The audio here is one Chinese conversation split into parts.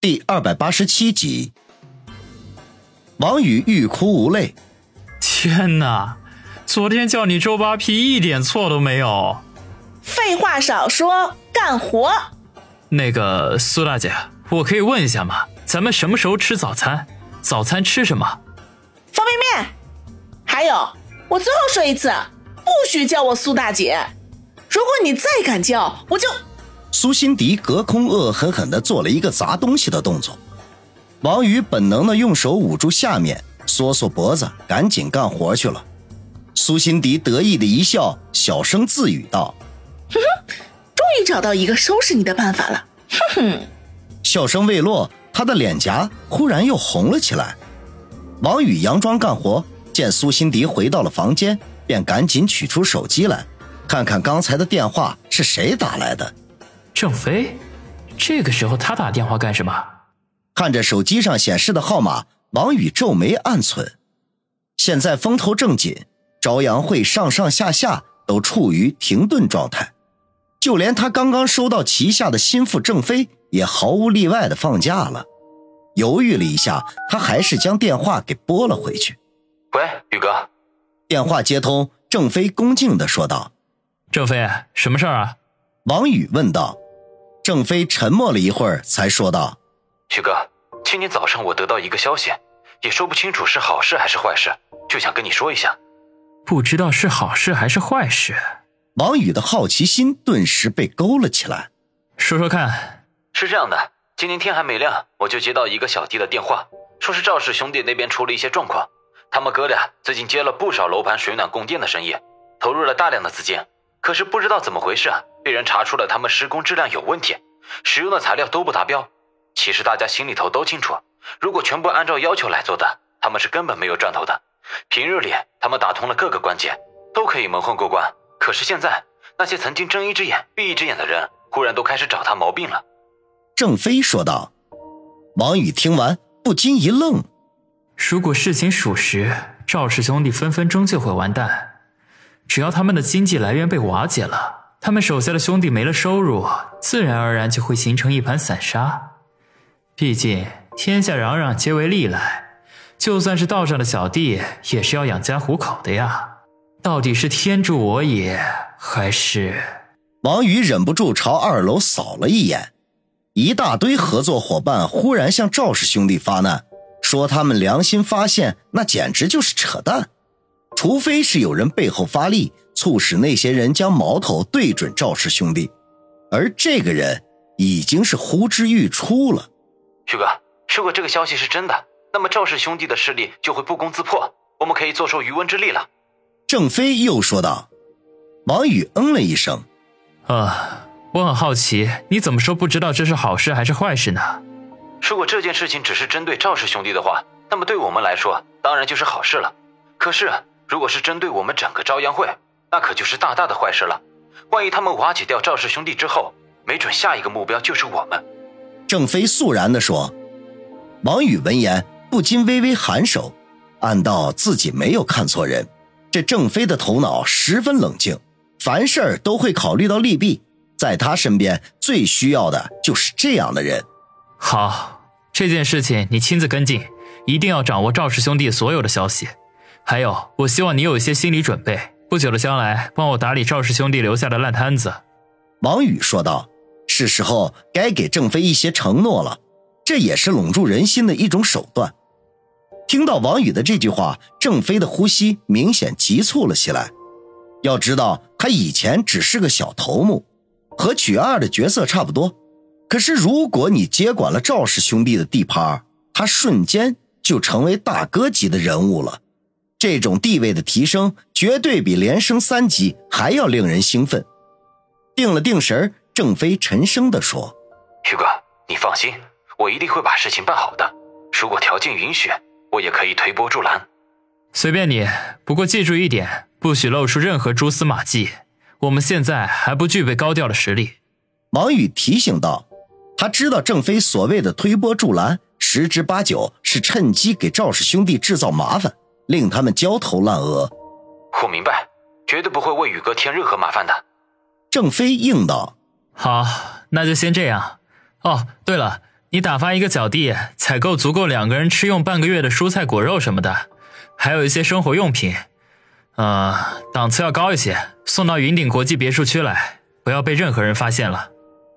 第二百八十七集，王宇欲哭无泪。天哪，昨天叫你周扒皮一点错都没有。废话少说，干活。那个苏大姐，我可以问一下吗？咱们什么时候吃早餐？早餐吃什么？方便面。还有，我最后说一次，不许叫我苏大姐。如果你再敢叫，我就……苏辛迪隔空恶狠狠地做了一个砸东西的动作，王宇本能地用手捂住下面，缩缩脖子，赶紧干活去了。苏辛迪得意的一笑，小声自语道：“哼哼，终于找到一个收拾你的办法了。”哼哼，笑声未落，他的脸颊忽然又红了起来。王宇佯装干活，见苏辛迪回到了房间，便赶紧取出手机来，看看刚才的电话是谁打来的。郑飞，这个时候他打电话干什么？看着手机上显示的号码，王宇皱眉暗忖：现在风头正紧，朝阳会上上下下都处于停顿状态，就连他刚刚收到旗下的心腹郑飞也毫无例外的放假了。犹豫了一下，他还是将电话给拨了回去。喂，宇哥。电话接通，郑飞恭敬的说道：“郑飞，什么事儿啊？”王宇问道。郑飞沉默了一会儿，才说道：“徐哥，今天早上我得到一个消息，也说不清楚是好事还是坏事，就想跟你说一下。不知道是好事还是坏事。”王宇的好奇心顿时被勾了起来。说说看。是这样的，今天天还没亮，我就接到一个小弟的电话，说是赵氏兄弟那边出了一些状况。他们哥俩最近接了不少楼盘水暖供电的生意，投入了大量的资金，可是不知道怎么回事。被人查出了他们施工质量有问题，使用的材料都不达标。其实大家心里头都清楚，如果全部按照要求来做的，他们是根本没有赚头的。平日里他们打通了各个关节，都可以蒙混过关。可是现在那些曾经睁一只眼闭一只眼的人，忽然都开始找他毛病了。郑飞说道。王宇听完不禁一愣：如果事情属实，赵氏兄弟分分钟就会完蛋。只要他们的经济来源被瓦解了。他们手下的兄弟没了收入，自然而然就会形成一盘散沙。毕竟天下攘攘皆为利来，就算是道上的小弟，也是要养家糊口的呀。到底是天助我也，还是……王宇忍不住朝二楼扫了一眼，一大堆合作伙伴忽然向赵氏兄弟发难，说他们良心发现，那简直就是扯淡。除非是有人背后发力。促使那些人将矛头对准赵氏兄弟，而这个人已经是呼之欲出了。徐哥，如果这个消息是真的，那么赵氏兄弟的势力就会不攻自破，我们可以坐收渔翁之利了。郑飞又说道。王宇嗯了一声，啊，我很好奇，你怎么说不知道这是好事还是坏事呢？如果这件事情只是针对赵氏兄弟的话，那么对我们来说当然就是好事了。可是如果是针对我们整个朝阳会，那可就是大大的坏事了。万一他们瓦解掉赵氏兄弟之后，没准下一个目标就是我们。郑飞肃然地说。王宇闻言不禁微微颔首，暗道自己没有看错人。这郑飞的头脑十分冷静，凡事都会考虑到利弊。在他身边最需要的就是这样的人。好，这件事情你亲自跟进，一定要掌握赵氏兄弟所有的消息。还有，我希望你有一些心理准备。不久的将来，帮我打理赵氏兄弟留下的烂摊子。”王宇说道，“是时候该给郑飞一些承诺了，这也是笼住人心的一种手段。”听到王宇的这句话，郑飞的呼吸明显急促了起来。要知道，他以前只是个小头目，和曲二的角色差不多。可是，如果你接管了赵氏兄弟的地盘，他瞬间就成为大哥级的人物了。这种地位的提升，绝对比连升三级还要令人兴奋。定了定神郑飞沉声地说：“徐哥，你放心，我一定会把事情办好的。如果条件允许，我也可以推波助澜。随便你，不过记住一点，不许露出任何蛛丝马迹。我们现在还不具备高调的实力。”王宇提醒道：“他知道郑飞所谓的推波助澜，十之八九是趁机给赵氏兄弟制造麻烦。”令他们焦头烂额。我明白，绝对不会为宇哥添任何麻烦的。郑飞应道：“好，那就先这样。哦，对了，你打发一个小弟采购足够两个人吃用半个月的蔬菜果肉什么的，还有一些生活用品，呃，档次要高一些，送到云顶国际别墅区来，不要被任何人发现了。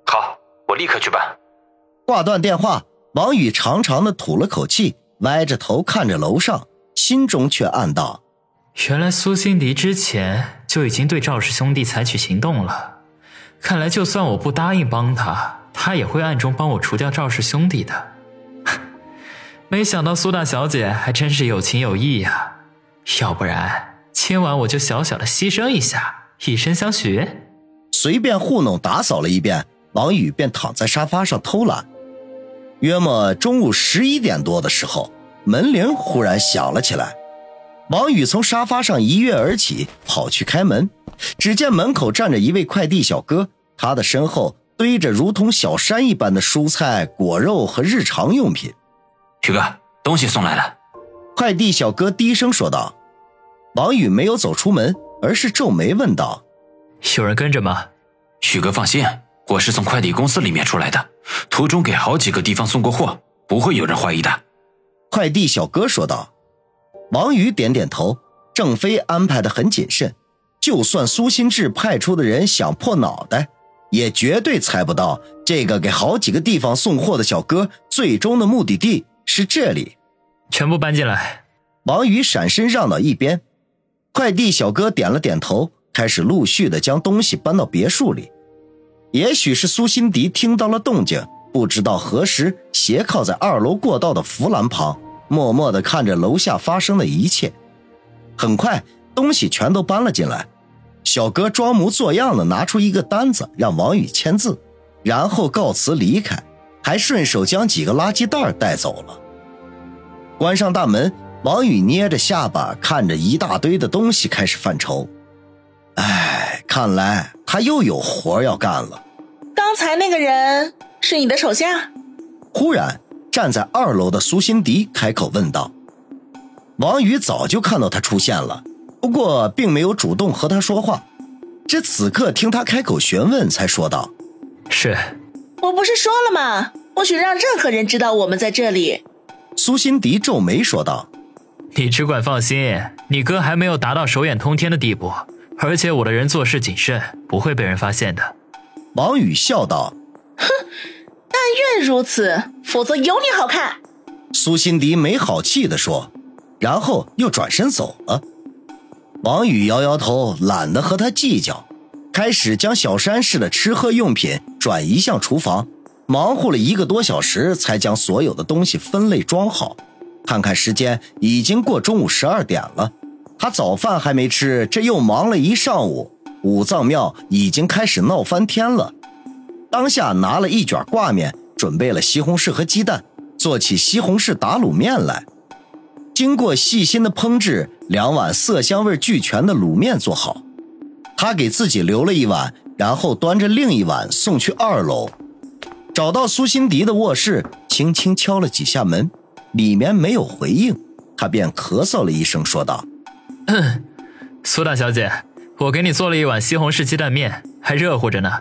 好，我立刻去办。挂断电话，王宇长长的吐了口气，歪着头看着楼上，心中却暗道：原来苏辛迪之前就已经对赵氏兄弟采取行动了。看来，就算我不答应帮他，他也会暗中帮我除掉赵氏兄弟的。没想到苏大小姐还真是有情有义呀！要不然今晚我就小小的牺牲一下，以身相许。随便糊弄打扫了一遍，王宇便躺在沙发上偷懒。约莫中午十一点多的时候，门铃忽然响了起来。王宇从沙发上一跃而起，跑去开门。只见门口站着一位快递小哥，他的身后堆着如同小山一般的蔬菜、果肉和日常用品。许哥，东西送来了。快递小哥低声说道。王宇没有走出门，而是皱眉问道：“有人跟着吗？”许哥放心，我是从快递公司里面出来的，途中给好几个地方送过货，不会有人怀疑的。快递小哥说道。王宇点点头。郑飞安排的很谨慎。就算苏新志派出的人想破脑袋，也绝对猜不到这个给好几个地方送货的小哥最终的目的地是这里。全部搬进来。王宇闪身让到一边，快递小哥点了点头，开始陆续的将东西搬到别墅里。也许是苏辛迪听到了动静，不知道何时斜靠在二楼过道的扶栏旁，默默的看着楼下发生的一切。很快，东西全都搬了进来。小哥装模作样的拿出一个单子，让王宇签字，然后告辞离开，还顺手将几个垃圾袋带走了。关上大门，王宇捏着下巴，看着一大堆的东西，开始犯愁。哎，看来他又有活要干了。刚才那个人是你的手下？忽然，站在二楼的苏辛迪开口问道。王宇早就看到他出现了。不过，并没有主动和他说话。这此刻听他开口询问，才说道：“是，我不是说了吗？不许让任何人知道我们在这里。”苏辛迪皱眉说道：“你只管放心，你哥还没有达到手眼通天的地步，而且我的人做事谨慎，不会被人发现的。”王宇笑道：“哼，但愿如此，否则有你好看。”苏辛迪没好气地说，然后又转身走了。王宇摇摇头，懒得和他计较，开始将小山市的吃喝用品转移向厨房，忙活了一个多小时，才将所有的东西分类装好。看看时间，已经过中午十二点了，他早饭还没吃，这又忙了一上午。五藏庙已经开始闹翻天了，当下拿了一卷挂面，准备了西红柿和鸡蛋，做起西红柿打卤面来。经过细心的烹制，两碗色香味俱全的卤面做好，他给自己留了一碗，然后端着另一碗送去二楼，找到苏辛迪的卧室，轻轻敲了几下门，里面没有回应，他便咳嗽了一声，说道：“ 苏大小姐，我给你做了一碗西红柿鸡蛋面，还热乎着呢。”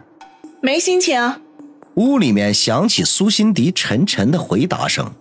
没心情。屋里面响起苏辛迪沉沉的回答声。